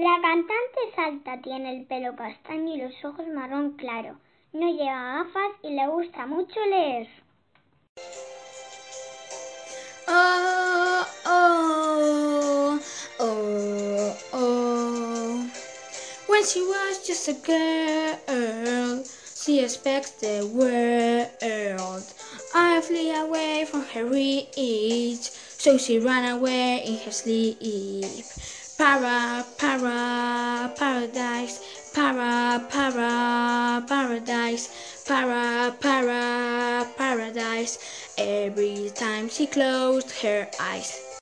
La cantante es alta, tiene el pelo castaño y los ojos marrón claro. No lleva gafas y le gusta mucho leer. Oh, oh, oh, oh. When she was just a girl, she expects the world. I flee away from her reach, so she ran away in her sleep. Para, para, paradise, para, para, paradise, para, para, paradise. Every time she closed her eyes.